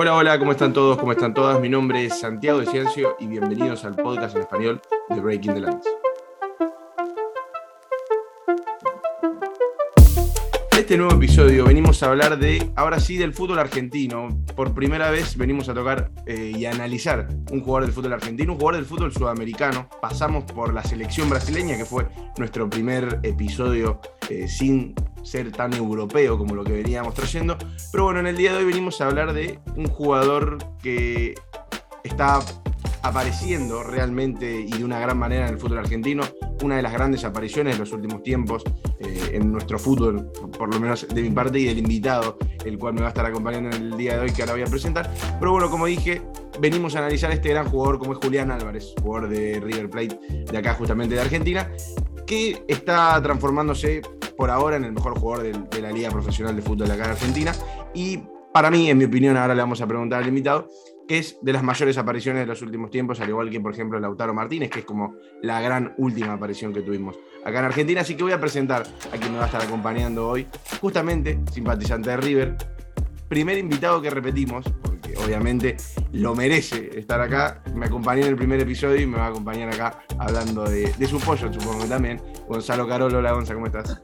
Hola, hola, ¿cómo están todos? ¿Cómo están todas? Mi nombre es Santiago de Ciencio y bienvenidos al podcast en español de Breaking the Lines. En este nuevo episodio venimos a hablar de, ahora sí, del fútbol argentino. Por primera vez venimos a tocar eh, y analizar un jugador del fútbol argentino, un jugador del fútbol sudamericano. Pasamos por la selección brasileña, que fue nuestro primer episodio eh, sin ser tan europeo como lo que veníamos trayendo. Pero bueno, en el día de hoy venimos a hablar de un jugador que está apareciendo realmente y de una gran manera en el fútbol argentino, una de las grandes apariciones de los últimos tiempos eh, en nuestro fútbol, por lo menos de mi parte y del invitado, el cual me va a estar acompañando en el día de hoy que ahora voy a presentar. Pero bueno, como dije, venimos a analizar este gran jugador como es Julián Álvarez, jugador de River Plate de acá justamente de Argentina, que está transformándose por ahora en el mejor jugador de, la Liga Profesional de Fútbol de acá de Argentina. Y para mí, en mi opinión, ahora le vamos a preguntar al invitado, que es de las mayores apariciones de los últimos tiempos, al igual que, por ejemplo, Lautaro Martínez, que es como la gran última aparición que tuvimos acá en Argentina. Así que voy a presentar a quien me va a estar acompañando hoy, justamente simpatizante de River, primer invitado que repetimos, obviamente lo merece estar acá. Me acompañó en el primer episodio y me va a acompañar acá hablando de, su pollo, supongo que también. Gonzalo Carolo, hola Gonzalo, ¿cómo estás?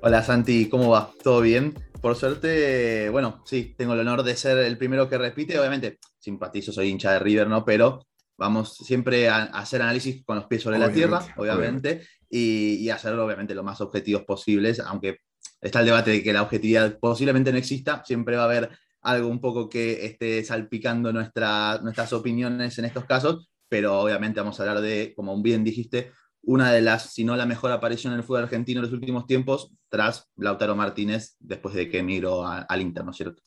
Hola Santi, ¿cómo va? ¿Todo bien? Por suerte, bueno, sí, tengo el honor de ser el primero que repite. Obviamente, simpatizo, soy hincha de River, ¿no? Pero vamos siempre a, hacer análisis con los pies sobre la tierra, obviamente, Y, y, hacerlo, obviamente, lo más objetivos posibles, aunque está el debate de que la objetividad posiblemente no exista, siempre va a haber algo un poco que esté salpicando nuestra, nuestras opiniones en estos casos, pero obviamente vamos a hablar de, como bien dijiste, una de las, si no la mejor aparición en el fútbol argentino en los últimos tiempos, tras Lautaro Martínez, después de que emigró al Inter, ¿no es cierto?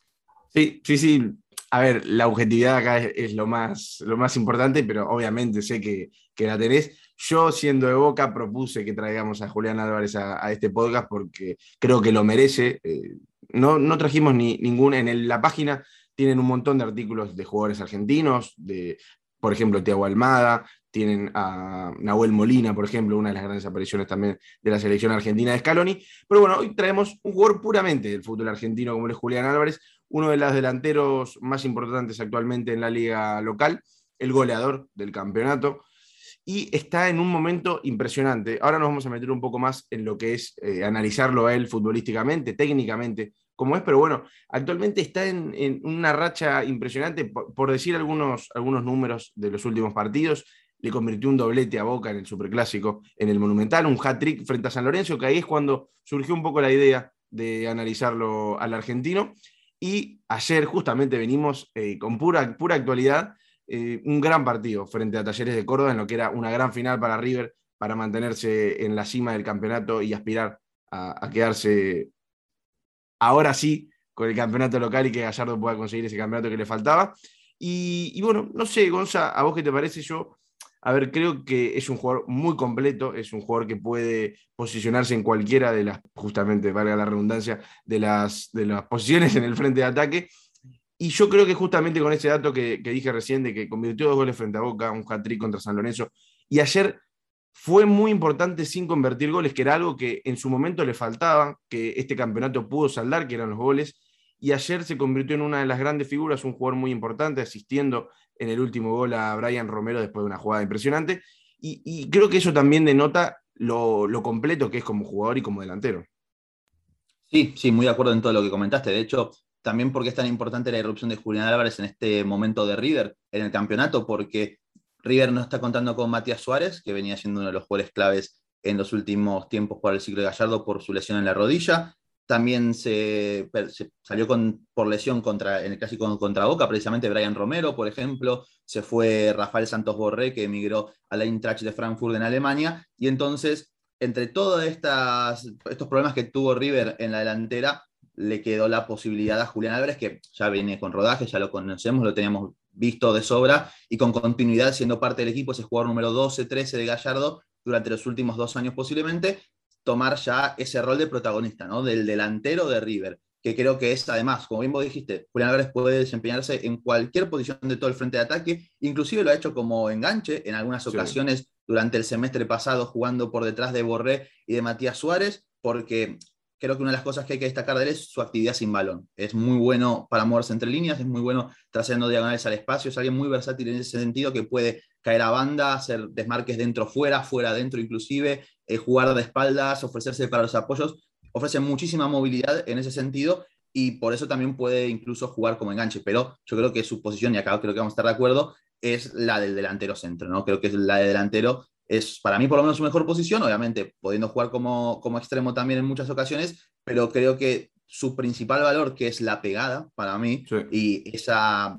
Sí, sí, sí. A ver, la objetividad acá es, lo, más, lo más importante, pero obviamente sé que, que, la tenés. Yo, siendo de Boca, propuse que traigamos a Julián Álvarez a, este podcast porque creo que lo merece. Eh, no, no trajimos ni ningún, en la página tienen un montón de artículos de jugadores argentinos, de, por ejemplo, Tiago Almada, tienen a Nahuel Molina, por ejemplo, una de las grandes apariciones también de la selección argentina de Scaloni. Pero bueno, hoy traemos un jugador puramente del fútbol argentino, como es Julián Álvarez, uno de los delanteros más importantes actualmente en la liga local, el goleador del campeonato, y está en un momento impresionante. Ahora nos vamos a meter un poco más en lo que es eh, analizarlo a él futbolísticamente, técnicamente, como es, pero bueno, actualmente está en, una racha impresionante, por, decir algunos, algunos números de los últimos partidos, le convirtió un doblete a Boca en el Superclásico, en el Monumental, un hat-trick frente a San Lorenzo, que ahí es cuando surgió un poco la idea de analizarlo al argentino. Y ayer justamente venimos eh, con pura, pura actualidad, eh, un gran partido frente a Talleres de Córdoba, en lo que era una gran final para River, para mantenerse en la cima del campeonato y aspirar a quedarse ahora sí con el campeonato local y que Gallardo pueda conseguir ese campeonato que le faltaba. Y, bueno, no sé, Gonza, ¿a vos qué te parece? Yo, a ver, creo que es un jugador muy completo, es un jugador que puede posicionarse en cualquiera de las, justamente, valga la redundancia, de las, de las posiciones en el frente de ataque. Y yo creo que justamente con ese dato que, dije recién de que convirtió dos goles frente a Boca, un hat-trick contra San Lorenzo, y ayer fue muy importante sin convertir goles, que era algo que en su momento le faltaba, que este campeonato pudo saldar, que eran los goles, y ayer se convirtió en una de las grandes figuras, un jugador muy importante, asistiendo en el último gol a Brian Romero después de una jugada impresionante, y, creo que eso también denota lo, completo que es como jugador y como delantero. Sí, sí, muy de acuerdo en todo lo que comentaste. De hecho, también porque es tan importante la irrupción de Julián Álvarez en este momento de River en el campeonato, porque River no está contando con Matías Suárez, que venía siendo uno de los jugadores claves en los últimos tiempos por el ciclo de Gallardo por su lesión en la rodilla. También se, salió con, por lesión contra, en el clásico contra Boca, precisamente Brian Romero, por ejemplo. Se fue Rafael Santos Borré, que emigró a la Eintracht de Frankfurt en Alemania. Y entonces, entre todos estos problemas que tuvo River en la delantera, le quedó la posibilidad a Julián Álvarez, que ya viene con rodaje, ya lo conocemos, lo teníamos visto de sobra y con continuidad siendo parte del equipo, ese jugador número 12, 13 de Gallardo durante los últimos dos años posiblemente, tomar ya ese rol de protagonista, ¿no? Del delantero de River, que creo que es además, como bien vos dijiste, Julián Álvarez puede desempeñarse en cualquier posición de todo el frente de ataque, inclusive lo ha hecho como enganche en algunas ocasiones durante el semestre pasado jugando por detrás de Borré y de Matías Suárez, porque creo que una de las cosas que hay que destacar de él es su actividad sin balón. Es muy bueno para moverse entre líneas, es muy bueno trascendiendo diagonales al espacio, es alguien muy versátil en ese sentido que puede caer a banda, hacer desmarques dentro-fuera, fuera-dentro inclusive, eh, jugar de espaldas, ofrecerse para los apoyos, ofrece muchísima movilidad en ese sentido y por eso también puede incluso jugar como enganche, pero yo creo que su posición, y acá creo que vamos a estar de acuerdo, es la del delantero centro, ¿no? Creo que es la de delantero es para mí por lo menos su mejor posición, obviamente pudiendo jugar como, como extremo también en muchas ocasiones, pero creo que su principal valor, que es la pegada para mí, y esa,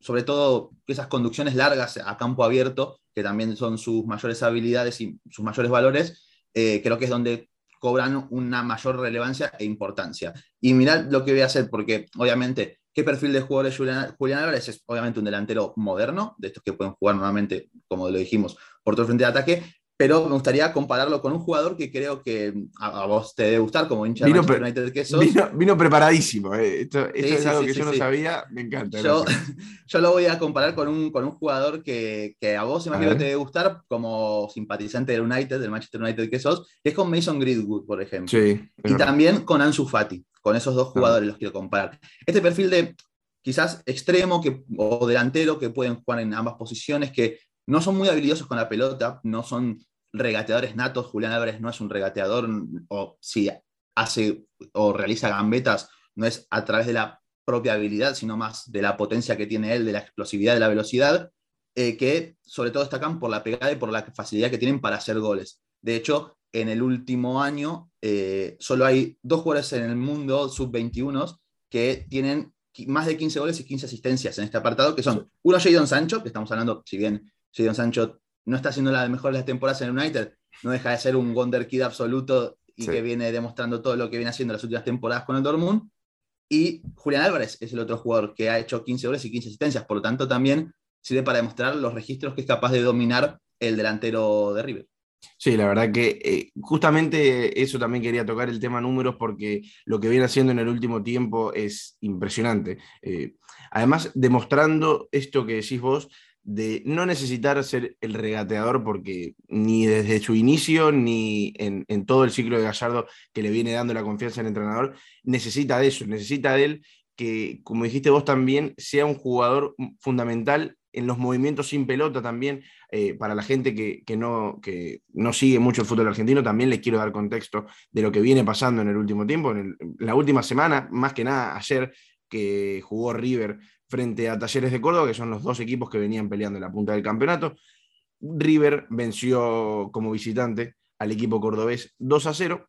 sobre todo esas conducciones largas a campo abierto, que también son sus mayores habilidades y sus mayores valores, eh, creo que es donde cobran una mayor relevancia e importancia. Y mirad lo que voy a hacer, porque obviamente ¿Qué perfil de jugador es Julián, Álvarez? Es obviamente un delantero moderno, de estos que pueden jugar nuevamente, como lo dijimos, por todo el frente de ataque, pero me gustaría compararlo con un jugador que creo que a, vos te debe gustar, como hincha de Manchester United que sos. Vino, preparadísimo, eh. esto, es algo que yo no sabía, me encanta. Yo, yo, lo voy a comparar con un, con un jugador que, que a vos imagino te debe gustar como simpatizante del United, del Manchester United que sos, que es con Mason Greenwood, por ejemplo. y también con Ansu Fati. Con esos dos jugadores los quiero comparar. Este perfil de quizás extremo que, o delantero que pueden jugar en ambas posiciones, que no son muy habilidosos con la pelota, no son regateadores natos. Julián Álvarez no es un regateador, o si hace o realiza gambetas, no es a través de la propia habilidad, sino más de la potencia que tiene él, de la explosividad, de la velocidad, eh, que sobre todo destacan por la pegada y por la facilidad que tienen para hacer goles. De hecho, en el último año eh, solo hay dos jugadores en el mundo sub-21 que tienen más de 15 goles y 15 asistencias en este apartado, que son uno Jadon Sancho, que estamos hablando, si bien Jadon Sancho no está haciendo la mejor de las temporadas en el United, no deja de ser un Wonder Kid absoluto y que viene demostrando todo lo que viene haciendo las últimas temporadas con el Dortmund. Y Julián Álvarez es el otro jugador que ha hecho 15 goles y 15 asistencias, por lo tanto también sirve para demostrar los registros que es capaz de dominar el delantero de River. Sí, la verdad que eh, justamente eso también quería tocar el tema números porque lo que viene haciendo en el último tiempo es impresionante. Eh, además, demostrando esto que decís vos, de no necesitar ser el regateador porque ni desde su inicio ni en, en, todo el ciclo de Gallardo que le viene dando la confianza al entrenador, necesita de eso, necesita de él que, como dijiste vos también, sea un jugador fundamental en los movimientos sin pelota también, eh, para la gente que, no, que no sigue mucho el fútbol argentino, también les quiero dar contexto de lo que viene pasando en el último tiempo, en, la última semana, más que nada ayer que jugó River frente a Talleres de Córdoba, que son los dos equipos que venían peleando en la punta del campeonato. River venció como visitante al equipo cordobés 2 a 0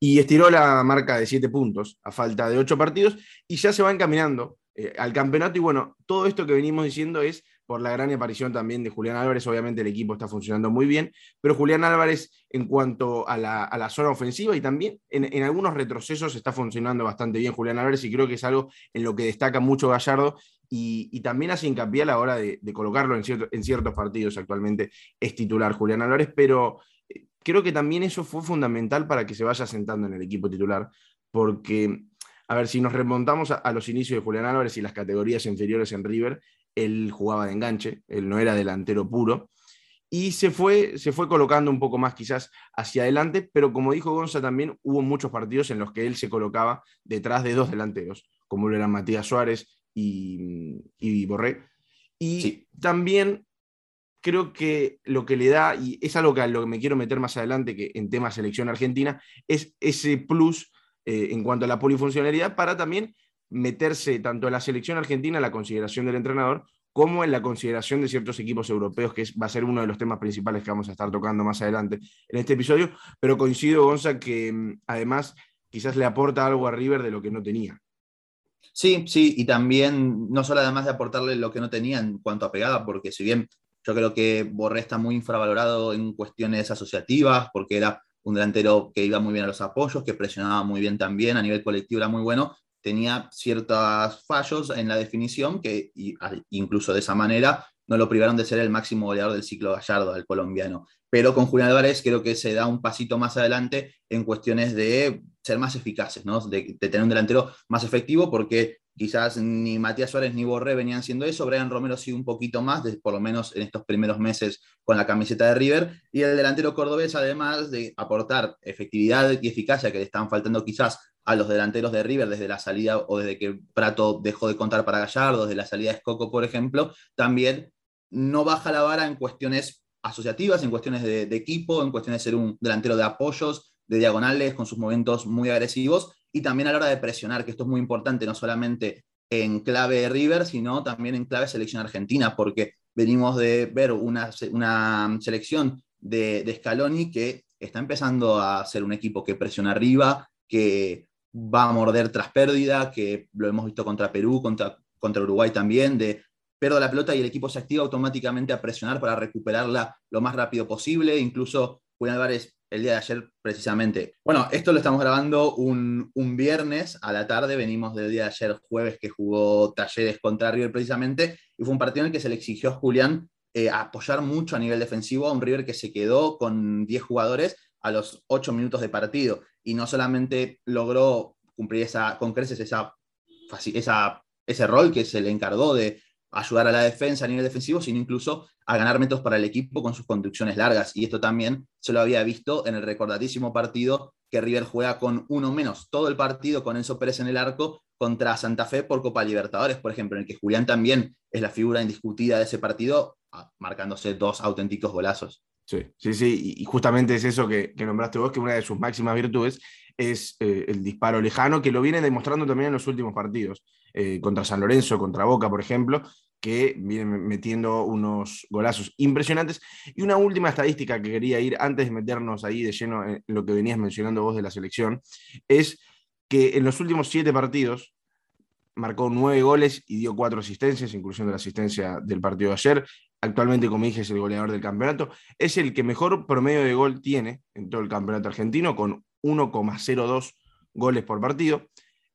y estiró la marca de 7 puntos a falta de 8 partidos y ya se va encaminando eh, al campeonato. Y bueno, todo esto que venimos diciendo es por la gran aparición también de Julián Álvarez. Obviamente el equipo está funcionando muy bien, pero Julián Álvarez en cuanto a la, zona ofensiva y también en, algunos retrocesos está funcionando bastante bien Julián Álvarez y creo que es algo en lo que destaca mucho Gallardo y, también hace hincapié a la hora de, colocarlo en, en ciertos partidos actualmente es titular Julián Álvarez, pero eh, creo que también eso fue fundamental para que se vaya sentando en el equipo titular, porque a ver, si nos remontamos a, los inicios de Julián Álvarez y las categorías inferiores en River, él jugaba de enganche, él no era delantero puro, y se fue, se fue colocando un poco más quizás hacia adelante, pero como dijo Gonza también, hubo muchos partidos en los que él se colocaba detrás de dos delanteros, como lo eran Matías Suárez y, y Borré. Y también creo que lo que le da, y es algo que a lo que me quiero meter más adelante, que en tema selección argentina, es ese plus eh, en cuanto a la polifuncionalidad para también meterse tanto en la selección argentina, en la consideración del entrenador, como en la consideración de ciertos equipos europeos, que va a ser uno de los temas principales que vamos a estar tocando más adelante en este episodio. Pero coincido, Gonza, que mm, además quizás le aporta algo a River de lo que no tenía. Sí, sí, y también no solo además de aportarle lo que no tenía en cuanto a pegada, porque si bien yo creo que Borré está muy infravalorado en cuestiones asociativas, porque era un delantero que iba muy bien a los apoyos, que presionaba muy bien también, a nivel colectivo era muy bueno, tenía ciertos fallos en la definición que incluso de esa manera no lo privaron de ser el máximo goleador del ciclo gallardo, del colombiano. Pero con Julián Álvarez creo que se da un pasito más adelante en cuestiones de ser más eficaces, ¿no? de, tener un delantero más efectivo, porque quizás ni Matías Suárez ni Borré venían siendo eso, Brian Romero sí un poquito más, por lo menos en estos primeros meses con la camiseta de River, y el delantero cordobés, además de aportar efectividad y eficacia que le están faltando quizás a los delanteros de River desde la salida o desde que Prato dejó de contar para Gallardo, desde la salida de Escoco, por ejemplo, también no baja la vara en cuestiones asociativas, en cuestiones de, equipo, en cuestiones de ser un delantero de apoyos, de diagonales, con sus momentos muy agresivos, y también a la hora de presionar, que esto es muy importante, no solamente en clave River, sino también en clave selección argentina, porque venimos de ver una, una selección de, de, Scaloni que está empezando a ser un equipo que presiona arriba, que va a morder tras pérdida, que lo hemos visto contra Perú, contra, contra Uruguay también, de pierdo la pelota y el equipo se activa automáticamente a presionar para recuperarla lo más rápido posible. Incluso Julián Álvarez el día de ayer precisamente. Bueno, esto lo estamos grabando un, viernes a la tarde, venimos del día de ayer jueves que jugó Talleres contra River precisamente, y fue un partido en el que se le exigió a Julián eh, apoyar mucho a nivel defensivo a un River que se quedó con 10 jugadores a los 8 minutos de partido, y no solamente logró cumplir esa, con creces esa, ese rol que se le encargó de ayudar a la defensa a nivel defensivo, sino incluso a ganar metros para el equipo con sus conducciones largas. Y esto también se lo había visto en el recordadísimo partido que River juega con uno menos todo el partido con Enzo Pérez en el arco contra Santa Fe por Copa Libertadores, por ejemplo, en el que Julián también es la figura indiscutida de ese partido, ah, marcándose dos auténticos golazos. Sí, sí, sí, y justamente es eso que, nombraste vos, que una de sus máximas virtudes es eh, el disparo lejano, que lo viene demostrando también en los últimos partidos, eh, contra San Lorenzo, contra Boca, por ejemplo, que viene metiendo unos golazos impresionantes. Y una última estadística que quería ir antes de meternos ahí de lleno en lo que venías mencionando vos de la selección, es que en los últimos siete partidos marcó nueve goles y dio cuatro asistencias, incluyendo la asistencia del partido de ayer. Actualmente, como dije, es el goleador del campeonato. Es el que mejor promedio de gol tiene en todo el campeonato argentino, con 1,02 goles por partido.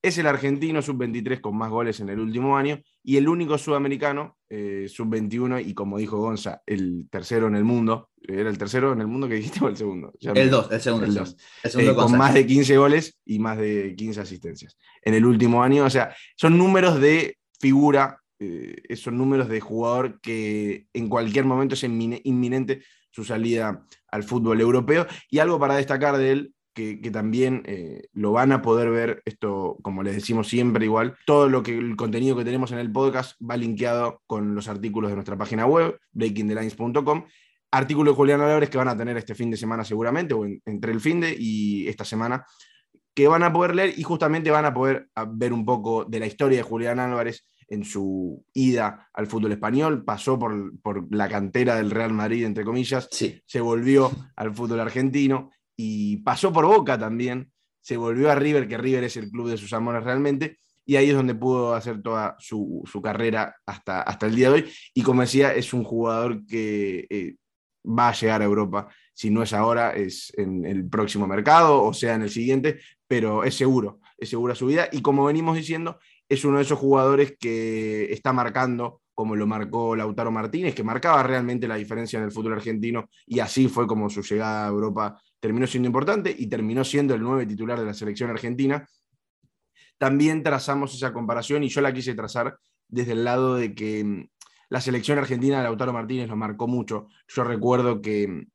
Es el argentino sub-23 con más goles en el último año y el único sudamericano eh, sub-21 y como dijo Gonza, el tercero en el mundo. ¿Era el tercero en el mundo que dijiste o el segundo? el 2, el segundo. El dos. Eh, con más de 15 goles y más de 15 asistencias en el último año. O sea, son números de figura, eh, son números de jugador que en cualquier momento es inminente su salida al fútbol europeo. Y algo para destacar de él que, también eh, lo van a poder ver, esto como les decimos siempre igual, todo lo que el contenido que tenemos en el podcast va linkeado con los artículos de nuestra página web, breakingthelines.com, artículos de Julián Álvarez que van a tener este fin de semana seguramente, o entre el fin de y esta semana, que van a poder leer y justamente van a poder ver un poco de la historia de Julián Álvarez en su ida al fútbol español, pasó por, por la cantera del Real Madrid, entre comillas, se volvió al fútbol argentino y pasó por Boca también, se volvió a River, que River es el club de sus amores realmente, y ahí es donde pudo hacer toda su, carrera hasta, hasta el día de hoy. Y como decía, es un jugador que eh, va a llegar a Europa, si no es ahora, es en el próximo mercado, o sea, en el siguiente, pero es seguro, es segura su vida. Y como venimos diciendo, es uno de esos jugadores que está marcando como lo marcó Lautaro Martínez, que marcaba realmente la diferencia en el fútbol argentino, y así fue como su llegada a Europa terminó siendo importante y terminó siendo el nueve titular de la selección argentina. También trazamos esa comparación y yo la quise trazar desde el lado de que mm, la selección argentina de Lautaro Martínez lo marcó mucho. Yo recuerdo que mm,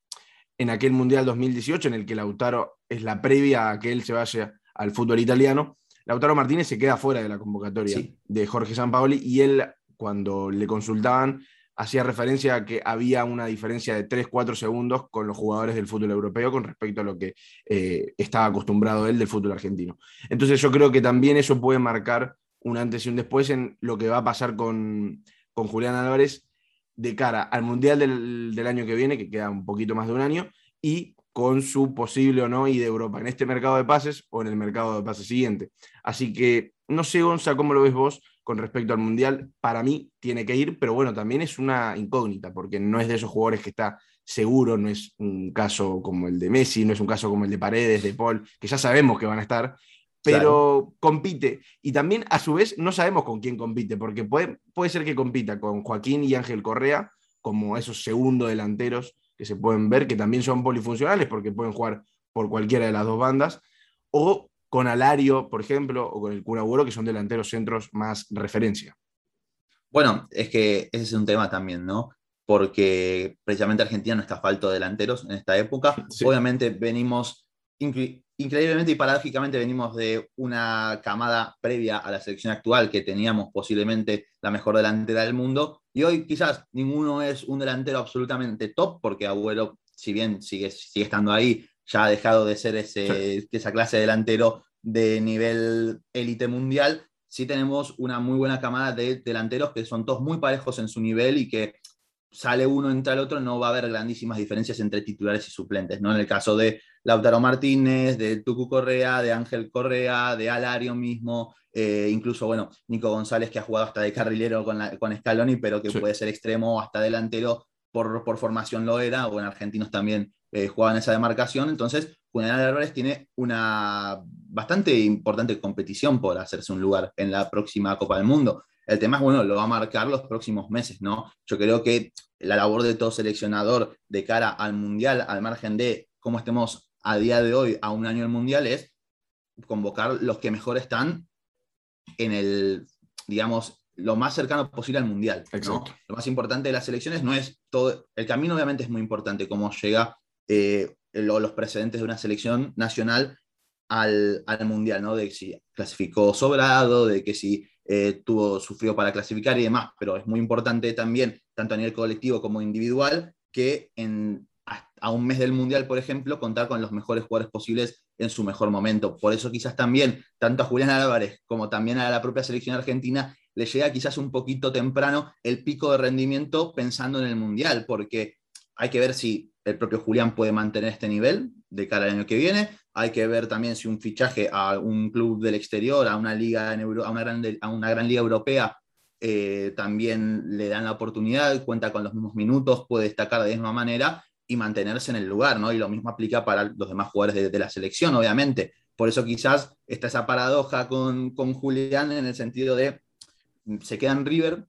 en aquel Mundial 2018, en el que Lautaro es la previa a que él se vaya al fútbol italiano, Lautaro Martínez se queda fuera de la convocatoria de Jorge Sampaoli y él, cuando le consultaban, hacía referencia a que había una diferencia de 3-4 segundos con los jugadores del fútbol europeo con respecto a lo que eh, estaba acostumbrado él del fútbol argentino. Entonces yo creo que también eso puede marcar un antes y un después en lo que va a pasar con, Julián Álvarez de cara al Mundial del, año que viene, que queda un poquito más de un año, y con su posible o no y de Europa en este mercado de pases o en el mercado de pases siguiente. Así que no sé, Gonza, cómo lo ves vos con respecto al Mundial, para mí tiene que ir, pero bueno, también es una incógnita, porque no es de esos jugadores que está seguro, no es un caso como el de Messi, no es un caso como el de Paredes, de Paul, que ya sabemos que van a estar, pero compite. Y también, a su vez, no sabemos con quién compite, porque puede, puede ser que compita con Joaquín y Ángel Correa, como esos segundos delanteros que se pueden ver, que también son polifuncionales, porque pueden jugar por cualquiera de las dos bandas, o con Alario, por ejemplo, o con el Cura que son delanteros centros más referencia. Bueno, es que ese es un tema también, ¿no? Porque precisamente Argentina no está falto de delanteros en esta época. Obviamente venimos, increíblemente y paradójicamente, venimos de una camada previa a la selección actual que teníamos posiblemente la mejor delantera del mundo. Y hoy quizás ninguno es un delantero absolutamente top, porque Agüero, si bien sigue, sigue estando ahí, ya ha dejado de ser ese, esa clase de delantero de nivel élite mundial, sí tenemos una muy buena camada de delanteros que son todos muy parejos en su nivel y que sale uno, entra el otro, no va a haber grandísimas diferencias entre titulares y suplentes, ¿no? En el caso de Lautaro Martínez, de Tucu Correa, de Ángel Correa, de Alario mismo, eh, incluso, bueno, Nico González que ha jugado hasta de carrilero con, con Scaloni, pero que puede ser extremo hasta delantero, por, por formación lo era, o en argentinos también eh, jugaban esa demarcación, entonces Julián Álvarez tiene una bastante importante competición por hacerse un lugar en la próxima Copa del Mundo. El tema es, bueno, lo va a marcar los próximos meses, ¿no? Yo creo que la labor de todo seleccionador de cara al Mundial, al margen de cómo estemos a día de hoy, a un año del Mundial, es convocar los que mejor están en el, digamos, lo más cercano posible al Mundial. ¿no? Lo más importante de las selecciones no es todo, el camino obviamente es muy importante, cómo llega eh, los precedentes de una selección nacional al, Mundial, ¿no? De que si clasificó sobrado, de que si eh, tuvo, sufrió para clasificar y demás, pero es muy importante también, tanto a nivel colectivo como individual, que en, a un mes del Mundial, por ejemplo, contar con los mejores jugadores posibles en su mejor momento. Por eso quizás también, tanto a Julián Álvarez como también a la propia selección argentina, le llega quizás un poquito temprano el pico de rendimiento pensando en el Mundial, porque hay que ver si el propio Julián puede mantener este nivel de cara al año que viene. Hay que ver también si un fichaje a un club del exterior, a una liga en a, una gran, liga europea, eh, también le dan la oportunidad, cuenta con los mismos minutos, puede destacar de la misma manera y mantenerse en el lugar, ¿no? Y lo mismo aplica para los demás jugadores de, la selección, obviamente. Por eso quizás está esa paradoja con, con Julián en el sentido de se queda en River,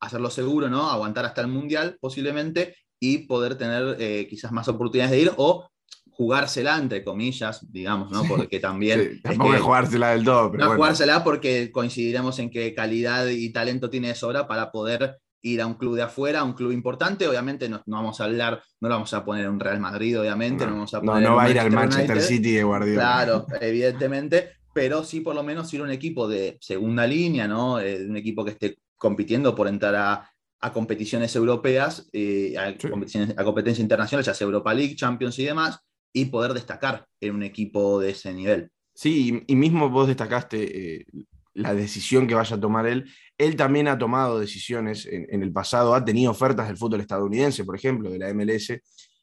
hacerlo seguro, ¿no? Aguantar hasta el Mundial posiblemente y poder tener eh, quizás más oportunidades de ir o jugársela, entre comillas, digamos, ¿no? Porque también... tampoco es, jugársela del todo, pero No jugársela porque coincidiremos en que calidad y talento tiene de sobra para poder ir a un club de afuera, a un club importante, obviamente no, vamos a hablar, no lo vamos a poner un Real Madrid, obviamente, no, vamos a poner no, no va a ir al Manchester City de Guardiola. Claro, evidentemente, pero sí por lo menos ir a un equipo de segunda línea, ¿no? Eh, un equipo que esté compitiendo por entrar a, a competiciones europeas, eh, a, a competencia internacional, ya sea Europa League, Champions y demás, y poder destacar en un equipo de ese nivel. Sí, y mismo vos destacaste eh, la decisión que vaya a tomar él. Él también ha tomado decisiones en, el pasado, ha tenido ofertas del fútbol estadounidense, por ejemplo, de la MLS,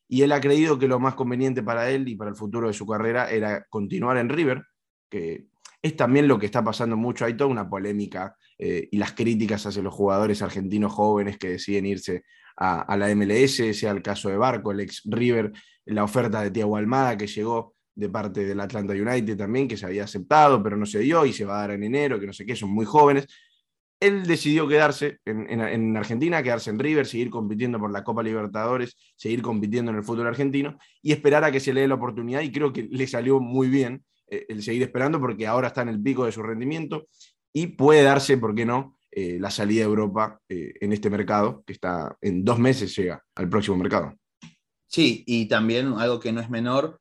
y él ha creído que lo más conveniente para él y para el futuro de su carrera era continuar en River, que es también lo que está pasando mucho. Hay toda una polémica eh, y las críticas hacia los jugadores argentinos jóvenes que deciden irse a, la MLS, sea el caso de Barco, el ex River, la oferta de Tiago Almada que llegó de parte del Atlanta United también, que se había aceptado, pero no se dio y se va a dar en enero, que no sé qué, son muy jóvenes. Él decidió quedarse en, en, Argentina, quedarse en River, seguir compitiendo por la Copa Libertadores, seguir compitiendo en el fútbol argentino y esperar a que se le dé la oportunidad y creo que le salió muy bien eh, el seguir esperando porque ahora está en el pico de su rendimiento y puede darse, ¿por qué no?, eh, la salida de Europa eh, en este mercado, que está en dos meses llega al próximo mercado. Sí, y también algo que no es menor,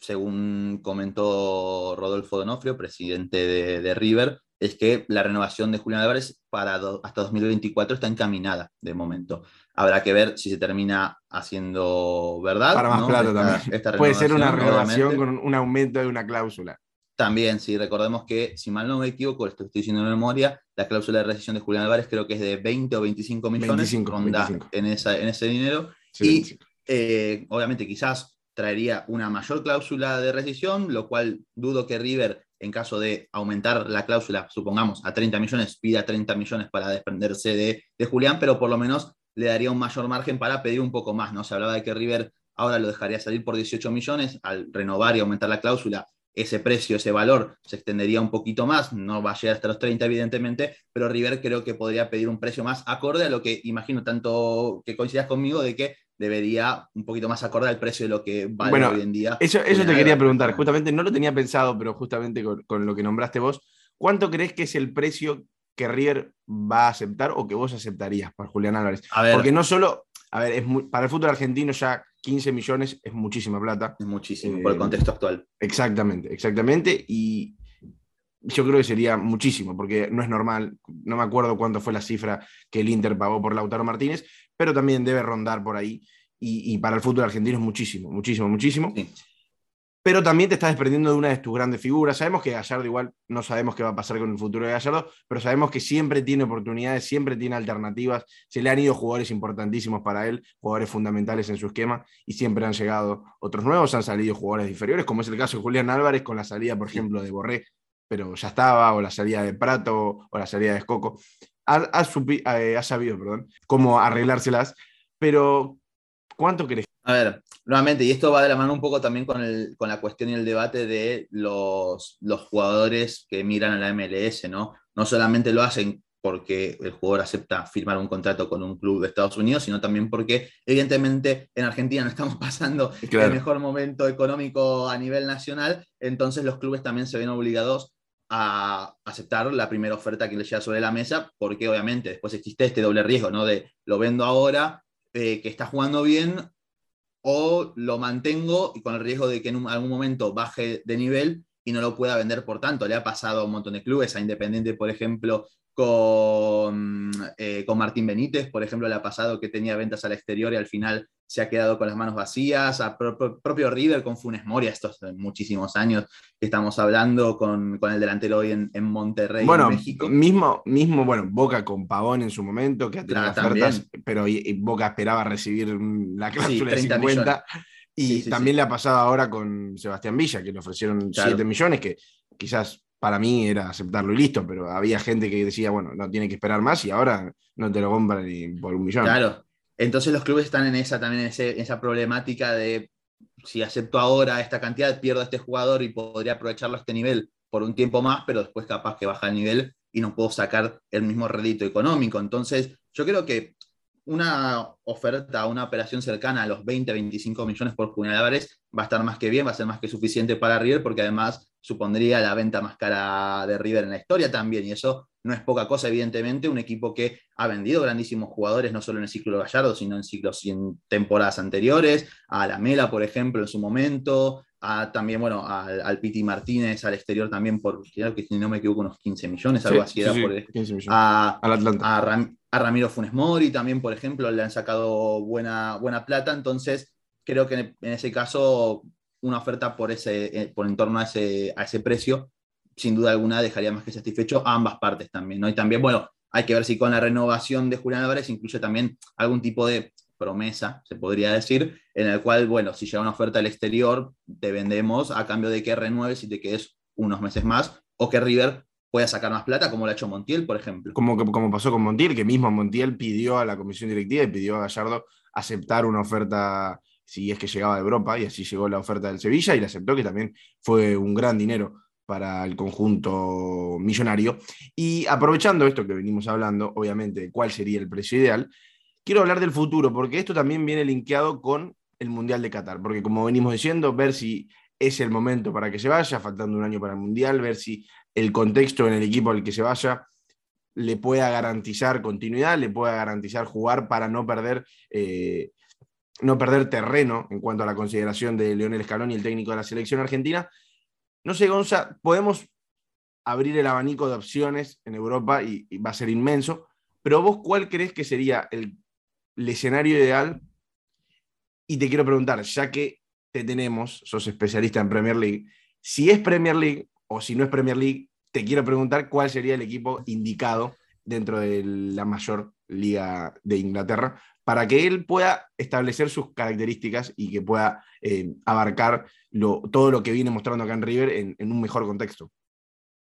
según comentó Rodolfo Donofrio, presidente de, River, es que la renovación de Julián Álvarez para hasta 2024 está encaminada de momento. Habrá que ver si se termina haciendo verdad. Para más plata también. Puede ser una renovación con un aumento de una cláusula. También, si recordemos que, si mal no me equivoco, esto estoy diciendo en memoria, la cláusula de rescisión de Julián Álvarez creo que es de 20 o 25 millones, 25, En, esa, en ese dinero. y eh, obviamente quizás traería una mayor cláusula de rescisión, lo cual dudo que River, en caso de aumentar la cláusula, supongamos, a 30 millones, pida 30 millones para desprenderse de, de Julián, pero por lo menos le daría un mayor margen para pedir un poco más. ¿no? Se hablaba de que River ahora lo dejaría salir por 18 millones, al renovar y aumentar la cláusula, ese precio, ese valor se extendería un poquito más, no va a llegar hasta los 30 evidentemente, pero River creo que podría pedir un precio más acorde a lo que imagino tanto que coincidas conmigo de que debería un poquito más acordar al precio de lo que vale hoy en día. Eso, eso te quería preguntar, justamente no lo tenía pensado, pero justamente con, lo que nombraste vos, ¿cuánto crees que es el precio que River va a aceptar o que vos aceptarías para Julián Álvarez? Porque no solo, a ver, es para el fútbol argentino ya 15 millones es muchísima plata. Es muchísimo, por el eh, contexto actual. Exactamente, exactamente. Y yo creo que sería muchísimo, porque no es normal, no me acuerdo cuánto fue la cifra que el Inter pagó por Lautaro Martínez, pero también debe rondar por ahí. Y, para el fútbol argentino es muchísimo, muchísimo, muchísimo. Pero también te estás desprendiendo de una de tus grandes figuras. Sabemos que Gallardo igual no sabemos qué va a pasar con el futuro de Gallardo, pero sabemos que siempre tiene oportunidades, siempre tiene alternativas. Se le han ido jugadores importantísimos para él, jugadores fundamentales en su esquema, y siempre han llegado otros nuevos, han salido jugadores inferiores, como es el caso de Julián Álvarez con la salida, por ejemplo, de Borré, pero ya estaba, o la salida de Prato, o la salida de Escoco. Ha, eh, sabido perdón, cómo arreglárselas, pero ¿cuánto crees? A ver, nuevamente, y esto va de la mano un poco también con, la cuestión y el debate de los, los jugadores que miran a la MLS, ¿no? No solamente lo hacen porque el jugador acepta firmar un contrato con un club de Estados Unidos, sino también porque evidentemente en Argentina no estamos pasando el mejor momento económico a nivel nacional, entonces los clubes también se ven obligados a aceptar la primera oferta que les llega sobre la mesa, porque obviamente después existe este doble riesgo, ¿no? De lo vendo ahora, eh, que está jugando bien, o lo mantengo y con el riesgo de que en algún momento baje de nivel y no lo pueda vender por tanto. Le ha pasado a un montón de clubes, a Independiente, por ejemplo, con, eh, con Martín Benítez, por ejemplo, le ha pasado que tenía ventas al exterior y al final se ha quedado con las manos vacías, a propio River con Funes Mori, estos muchísimos años que estamos hablando con, el delantero hoy en, Monterrey, bueno, México. Mismo, mismo, bueno, Boca con Pavón en su momento, que ha tenido ofertas, pero Boca esperaba recibir la cláusula de 50. Y también le ha pasado ahora con Sebastián Villa, que le ofrecieron 7 millones, que quizás para mí era aceptarlo y listo, pero había gente que decía, bueno, no tiene que esperar más y ahora no te lo compran ni por un millón. Claro, entonces los clubes están en esa también esa problemática de si acepto ahora esta cantidad, pierdo a este jugador y podría aprovecharlo a este nivel por un tiempo más, pero después capaz que baja el nivel y no puedo sacar el mismo rédito económico. Entonces, yo creo que una oferta, una operación cercana a los 20, 25 millones por Julián Álvarez va a estar más que bien, va a ser más que suficiente para River, porque además supondría la venta más cara de River en la historia también, y eso no es poca cosa, evidentemente, un equipo que ha vendido grandísimos jugadores, no solo en el ciclo Gallardo, sino en ciclos y en temporadas anteriores, a la Mela, por ejemplo, en su momento, a, también, bueno, al, Piti Martínez al exterior también por, creo que si no me equivoco, unos 15 millones, algo así era por, 15 millones. A, a, Ramiro Funes Mori también, por ejemplo, le han sacado buena, buena plata, entonces creo que en, ese caso una oferta por, ese, eh, por en torno a ese, a ese precio, sin duda alguna dejaría más que satisfecho a ambas partes también, ¿no? Y también, bueno, hay que ver si con la renovación de Julián Álvarez incluye también algún tipo de promesa, se podría decir, en el cual, bueno, si llega una oferta al exterior, te vendemos a cambio de que renueves y te quedes unos meses más, o que River pueda sacar más plata, como lo ha hecho Montiel, por ejemplo. Como, como pasó con Montiel, que mismo Montiel pidió a la comisión directiva y pidió a Gallardo aceptar una oferta si es que llegaba de Europa, y así llegó la oferta del Sevilla, y le aceptó que también fue un gran dinero para el conjunto millonario. Y aprovechando esto que venimos hablando, obviamente, cuál sería el precio ideal, quiero hablar del futuro, porque esto también viene linkeado con el Mundial de Qatar, porque como venimos diciendo, ver si es el momento para que se vaya, faltando un año para el Mundial, ver si el contexto en el equipo al que se vaya le pueda garantizar continuidad, le pueda garantizar jugar para no perder, eh, no perder terreno en cuanto a la consideración de Leonel Scaloni, el técnico de la selección argentina. No sé, Gonza, podemos abrir el abanico de opciones en Europa y, va a ser inmenso, pero vos, ¿cuál crees que sería el, el escenario ideal? Y te quiero preguntar, ya que te tenemos, sos especialista en Premier League, si es Premier League o si no es Premier League, te quiero preguntar cuál sería el equipo indicado dentro de la mayor liga de Inglaterra para que él pueda establecer sus características y que pueda eh, abarcar todo lo que viene mostrando acá en River en, un mejor contexto.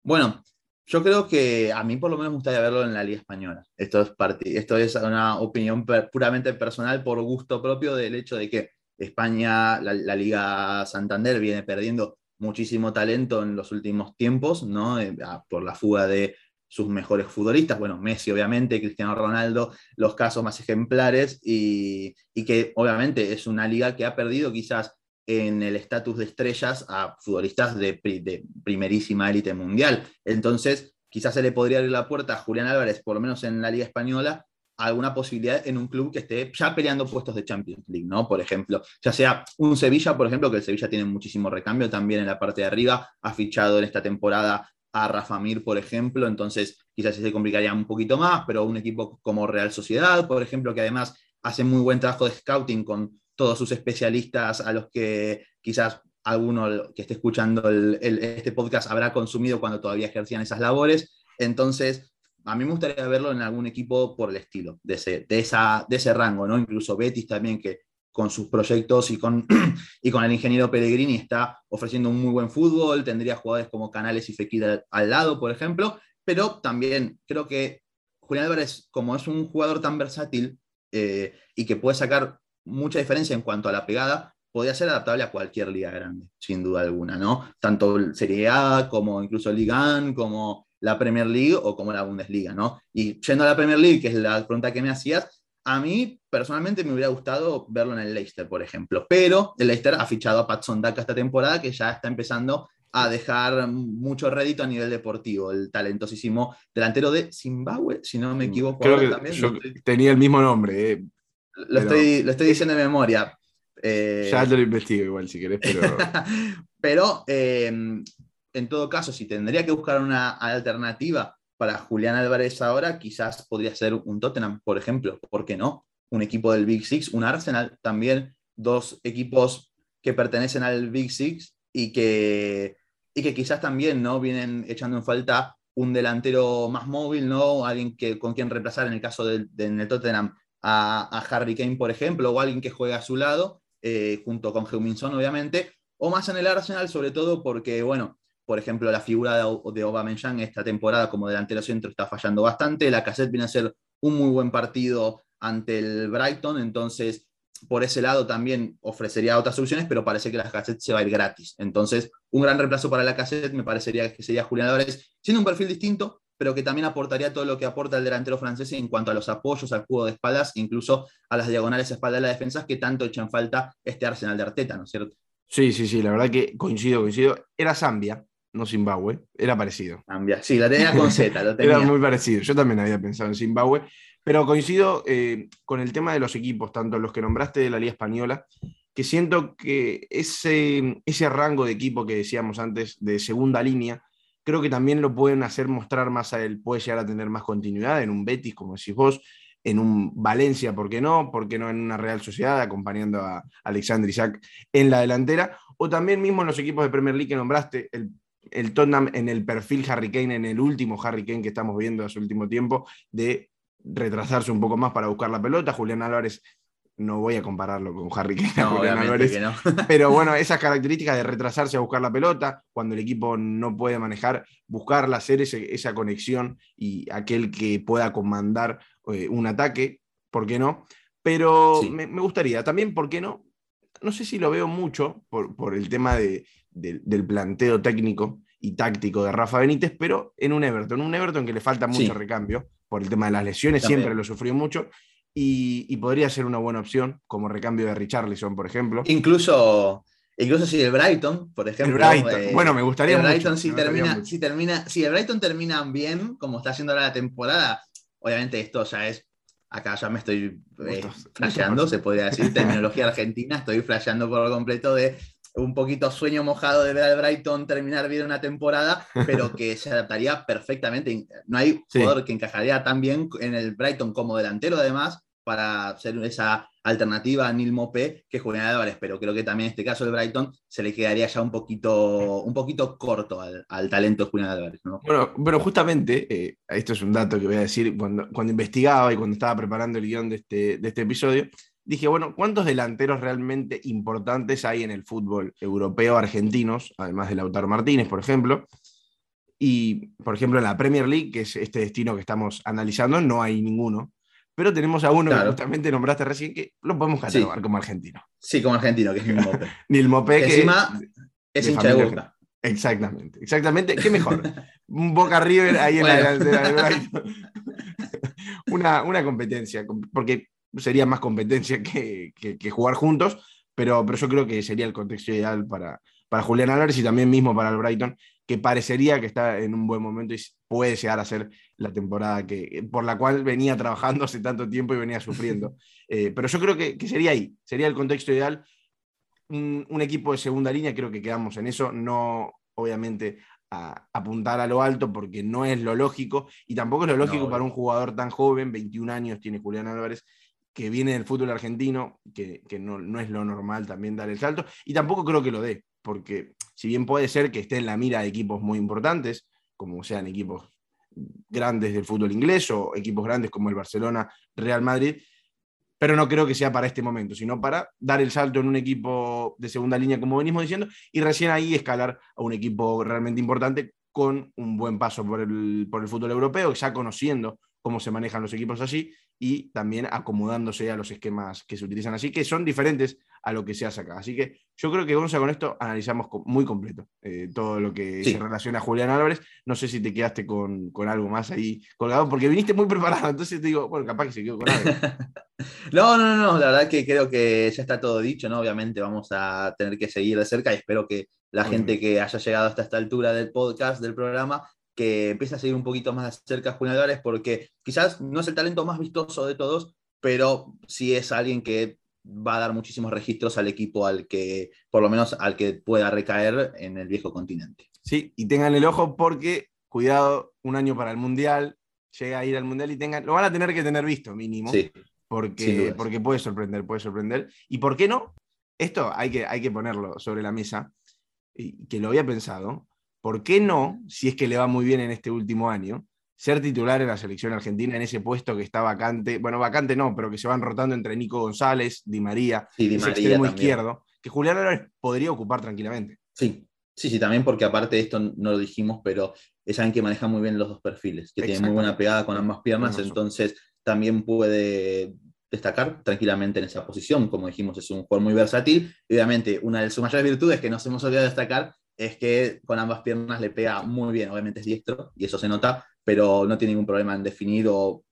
Bueno, yo creo que a mí por lo menos me gustaría verlo en la Liga Española. Esto es, esto es una opinión puramente personal por gusto propio del hecho de que España, la Liga Santander viene perdiendo muchísimo talento en los últimos tiempos, ¿no? Eh, por la fuga de sus mejores futbolistas, bueno, Messi obviamente, Cristiano Ronaldo, los casos más ejemplares, y, que obviamente es una liga que ha perdido quizás en el estatus de estrellas a futbolistas de, de primerísima élite mundial. Entonces, quizás se le podría abrir la puerta a Julián Álvarez, por lo menos en la liga española, alguna posibilidad en un club que esté ya peleando puestos de Champions League, ¿no? Por ejemplo, ya sea un Sevilla, por ejemplo, que el Sevilla tiene muchísimo recambio también en la parte de arriba, ha fichado en esta temporada a Rafa Mir, por ejemplo, entonces quizás se complicaría un poquito más, pero un equipo como Real Sociedad, por ejemplo, que además hace muy buen trabajo de scouting con todos sus especialistas a los que quizás alguno que esté escuchando este podcast habrá consumido cuando todavía ejercían esas labores. Entonces, a mí me gustaría verlo en algún equipo por el estilo, de ese, de esa, de ese rango, ¿no? Incluso Betis también, que con sus proyectos y con, y con el ingeniero Pellegrini está ofreciendo un muy buen fútbol, tendría jugadores como Canales y Fekir al, lado, por ejemplo, pero también creo que Julián Álvarez, como es un jugador tan versátil eh, y que puede sacar mucha diferencia en cuanto a la pegada, podría ser adaptable a cualquier liga grande, sin duda alguna, ¿no? Tanto Serie A como incluso Liga 1, como la Premier League o como la Bundesliga, ¿no? Y yendo a la Premier League, que es la pregunta que me hacías, a mí personalmente me hubiera gustado verlo en el Leicester, por ejemplo, pero el Leicester ha fichado a Patson Daka esta temporada que ya está empezando a dejar mucho rédito a nivel deportivo, el talentosísimo delantero de Zimbabue, si no me equivoco. Creo que también, yo tenía el mismo nombre. Eh, lo, estoy, lo estoy diciendo de memoria. Eh, ya te lo investigo igual si querés, pero... pero eh, en todo caso, si tendría que buscar una alternativa para Julián Álvarez ahora, quizás podría ser un Tottenham, por ejemplo. ¿Por qué no? Un equipo del Big Six, un Arsenal, también dos equipos que pertenecen al Big Six y que, y que quizás también ¿no? vienen echando en falta un delantero más móvil, ¿no? Alguien que, con quien reemplazar en el caso de, el Tottenham a, Harry Kane, por ejemplo, o alguien que juegue a su lado, eh, junto con Heuminson, obviamente, o más en el Arsenal, sobre todo porque, bueno, por ejemplo, la figura de, de Aubameyang esta temporada como delantero centro está fallando bastante. La Cassette viene a ser un muy buen partido ante el Brighton, entonces por ese lado también ofrecería otras soluciones, pero parece que la Cassette se va a ir gratis. Entonces, un gran reemplazo para la Cassette me parecería que sería Julián Álvarez, siendo un perfil distinto, pero que también aportaría todo lo que aporta el delantero francés en cuanto a los apoyos, al juego de espaldas, incluso a las diagonales a espalda de la defensa que tanto echan falta este Arsenal de Arteta, ¿no es cierto? Sí, sí, sí, la verdad que coincido, coincido. Era Zambia, no Zimbabue, era parecido. Sí, la tenía con Z. Lo tenía. Era muy parecido. Yo también había pensado en Zimbabue, pero coincido eh, con el tema de los equipos, tanto los que nombraste de la Liga Española, que siento que ese, ese rango de equipo que decíamos antes, de segunda línea, creo que también lo pueden hacer mostrar más a él, puede llegar a tener más continuidad en un Betis, como decís vos, en un Valencia, ¿por qué no? ¿Por qué no en una Real Sociedad acompañando a Alexander Isaac en la delantera? O también mismo en los equipos de Premier League que nombraste, el el Tottenham en el perfil Harry Kane, en el último Harry Kane que estamos viendo hace último tiempo, de retrasarse un poco más para buscar la pelota. Julián Álvarez, no voy a compararlo con Harry Kane, Julián Álvarez, pero bueno, esas características de retrasarse a buscar la pelota, cuando el equipo no puede manejar, buscarla, hacer esa conexión y aquel que pueda comandar eh, un ataque, ¿por qué no? Pero me, gustaría, también, ¿por qué no? No sé si lo veo mucho por, por el tema de, del planteo técnico y táctico de Rafa Benítez, pero en un Everton, un Everton que le falta mucho recambio por el tema de las lesiones, siempre lo sufrió mucho, y, podría ser una buena opción como recambio de Richarlison, por ejemplo. Incluso, incluso si el Brighton, por ejemplo. Eh, bueno, me gustaría el Brighton si, termina, si termina, si el Brighton termina bien, como está haciendo ahora la temporada, obviamente esto ya es acá ya me estoy eh, flasheando, se podría decir, terminología argentina, estoy flasheando por completo de un poquito sueño mojado de ver al Brighton terminar bien una temporada, pero que se adaptaría perfectamente. No hay jugador que encajaría tan bien en el Brighton como delantero, además, para ser esa alternativa a Neil Mopé que Julián Álvarez, pero creo que también en este caso el Brighton se le quedaría ya un poquito, un poquito corto al, talento de Julián Álvarez. Bueno, pero justamente, eh, esto es un dato que voy a decir, cuando, cuando investigaba y cuando estaba preparando el guion de este, de este episodio, dije, bueno, ¿cuántos delanteros realmente importantes hay en el fútbol europeo argentinos, además de Lautaro Martínez, por ejemplo? Y, por ejemplo, en la Premier League, que es este destino que estamos analizando, no hay ninguno. Pero tenemos a uno que justamente nombraste recién, que lo podemos catalogar como argentino. Sí, como argentino, que es Nil Mopé. Nil Mopé, que, encima es hincha de Boca. Exactamente, exactamente. ¿Qué mejor? un Boca River ahí en la delantera una, una competencia, porque sería más competencia que, jugar juntos, pero, pero yo creo que sería el contexto ideal para, para Julián Álvarez y también mismo para el Brighton, que parecería que está en un buen momento y puede llegar a ser la temporada que, por la cual venía trabajando hace tanto tiempo y venía sufriendo. Eh, pero yo creo que, sería ahí, sería el contexto ideal. Un, un, equipo de segunda línea, creo que quedamos en eso, no obviamente a apuntar a lo alto porque no es lo lógico y tampoco es lo lógico para un jugador tan joven, 21 años tiene Julián Álvarez, que viene del fútbol argentino, que, no, no, es lo normal también dar el salto, y tampoco creo que lo dé, porque si bien puede ser que esté en la mira de equipos muy importantes, como sean equipos grandes del fútbol inglés o equipos grandes como el Barcelona, Real Madrid, pero no creo que sea para este momento, sino para dar el salto en un equipo de segunda línea, como venimos diciendo, y recién ahí escalar a un equipo realmente importante con un buen paso por el, por el fútbol europeo, ya conociendo cómo se manejan los equipos así y también acomodándose a los esquemas que se utilizan así, que son diferentes a lo que se hace acá. Así que yo creo que Gonza con esto analizamos muy completo eh, todo lo que se relaciona a Julián Álvarez. No sé si te quedaste con, algo más ahí colgado, porque viniste muy preparado, entonces te digo, bueno, capaz que se quedó con algo. no, no, no, la verdad que creo que ya está todo dicho, ¿no? Obviamente vamos a tener que seguir de cerca y espero que la gente que haya llegado hasta esta altura del podcast, del programa, que empiece a seguir un poquito más de cerca a Julián Álvarez, porque quizás no es el talento más vistoso de todos, pero sí es alguien que va a dar muchísimos registros al equipo al que, por lo menos al que pueda recaer en el viejo continente. Sí, y tengan el ojo porque, cuidado, un año para el Mundial, llega a ir al Mundial y tengan, lo van a tener que tener visto mínimo, sí, porque, porque puede sorprender, puede sorprender. ¿Y por qué no? Esto hay que, hay que ponerlo sobre la mesa, y que lo había pensado, ¿por qué no, si es que le va muy bien en este último año, ser titular en la selección argentina en ese puesto que está vacante, bueno, vacante no, pero que se van rotando entre Nico González, Di María, Di ese extremo izquierdo, que Julián Álvarez podría ocupar tranquilamente. Sí, sí, sí, también porque aparte de esto no lo dijimos, pero es alguien que maneja muy bien los dos perfiles, que tiene muy buena pegada con ambas piernas, entonces también puede destacar tranquilamente en esa posición. Como dijimos, es un jugador muy versátil. Y obviamente, una de sus mayores virtudes que nos hemos olvidado destacar es que con ambas piernas le pega muy bien. Obviamente es diestro y eso se nota, pero no tiene ningún problema en definir o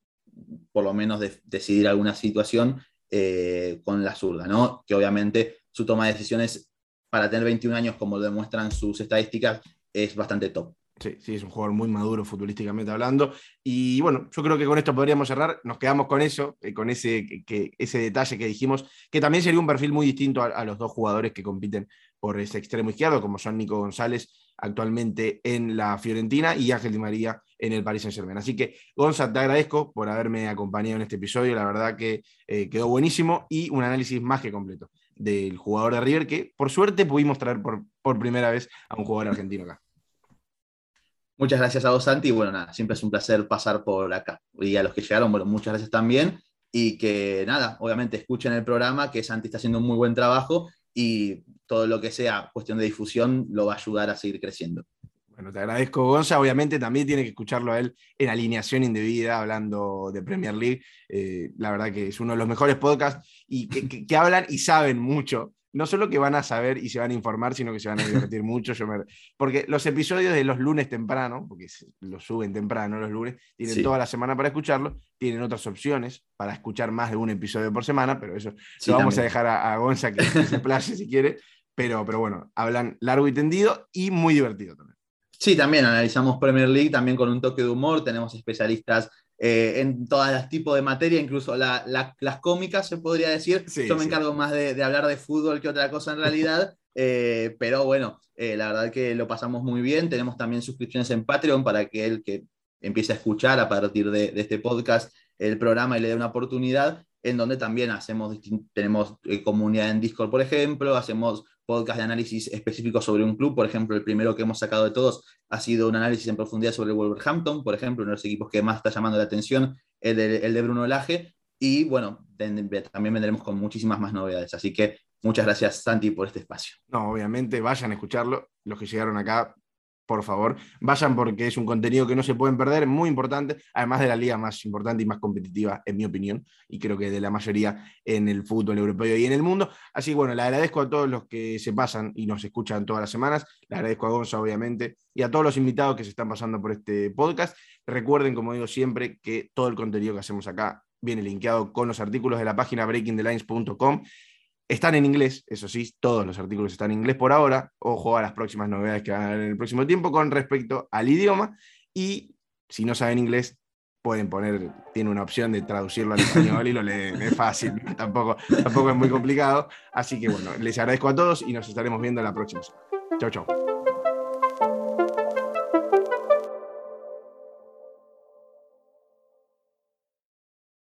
por lo menos decidir alguna situación eh, con la zurda, ¿no? Que obviamente su toma de decisiones para tener 21 años, como lo demuestran sus estadísticas, es bastante top. Sí, sí, es un jugador muy maduro futbolísticamente hablando. Y bueno, yo creo que con esto podríamos cerrar. Nos quedamos con eso, eh, con ese, que, ese detalle que dijimos, que también sería un perfil muy distinto a, los dos jugadores que compiten por ese extremo izquierdo, como son Nico González actualmente en la Fiorentina y Ángel Di María en el Paris Saint Germain. Así que, González, te agradezco por haberme acompañado en este episodio. La verdad que eh, quedó buenísimo y un análisis más que completo del jugador de River, que por suerte pudimos traer por, por primera vez a un jugador argentino acá. Muchas gracias a vos, Santi. Bueno, nada, siempre es un placer pasar por acá. Y a los que llegaron, bueno, muchas gracias también. Y que nada, obviamente escuchen el programa, que Santi está haciendo un muy buen trabajo y todo lo que sea cuestión de difusión lo va a ayudar a seguir creciendo. Bueno, te agradezco, Gonza. Obviamente también tiene que escucharlo a él en alineación indebida, hablando de Premier League. Eh, la verdad que es uno de los mejores podcasts y que hablan y saben mucho no solo que van a saber y se van a informar, sino que se van a divertir mucho. Yo Porque los episodios de los lunes temprano, porque los suben temprano los lunes, tienen toda la semana para escucharlo, tienen otras opciones para escuchar más de un episodio por semana, pero eso lo vamos a dejar a, Gonza que, se place si quiere. Pero, pero bueno, hablan largo y tendido y muy divertido también. Sí, también analizamos Premier League, también con un toque de humor, tenemos especialistas eh, en todas las tipos de materia, incluso las cómicas, se podría decir. Yo me encargo más de, hablar de fútbol que otra cosa en realidad, eh, pero bueno, eh, la verdad que lo pasamos muy bien. Tenemos también suscripciones en Patreon para que el que empiece a escuchar a partir de, de este podcast el programa y le dé una oportunidad, en donde también hacemos, tenemos comunidad en Discord, por ejemplo, hacemos podcast de análisis específicos sobre un club. Por ejemplo, el primero que hemos sacado de todos ha sido un análisis en profundidad sobre Wolverhampton, por ejemplo, uno de los equipos que más está llamando la atención, el de, el de Bruno Laje. Y bueno, también vendremos con muchísimas más novedades. Así que muchas gracias, Santi, por este espacio. No, obviamente, vayan a escucharlo. Los que llegaron acá, por favor, vayan porque es un contenido que no se pueden perder, muy importante, además de la liga más importante y más competitiva, en mi opinión, y creo que de la mayoría en el fútbol europeo y en el mundo. Así que bueno, le agradezco a todos los que se pasan y nos escuchan todas las semanas, le agradezco a Gonza, obviamente, y a todos los invitados que se están pasando por este podcast. Recuerden, como digo siempre, que todo el contenido que hacemos acá viene linkeado con los artículos de la página breakingthelines.com están en inglés, eso sí, todos los artículos están en inglés por ahora. Ojo a las próximas novedades que van a haber en el próximo tiempo con respecto al idioma. Y si no saben inglés, pueden poner, tiene una opción de traducirlo al español y lo leen, es fácil, tampoco, tampoco es muy complicado. Así que bueno, les agradezco a todos y nos estaremos viendo la próxima semana. Chau, chau.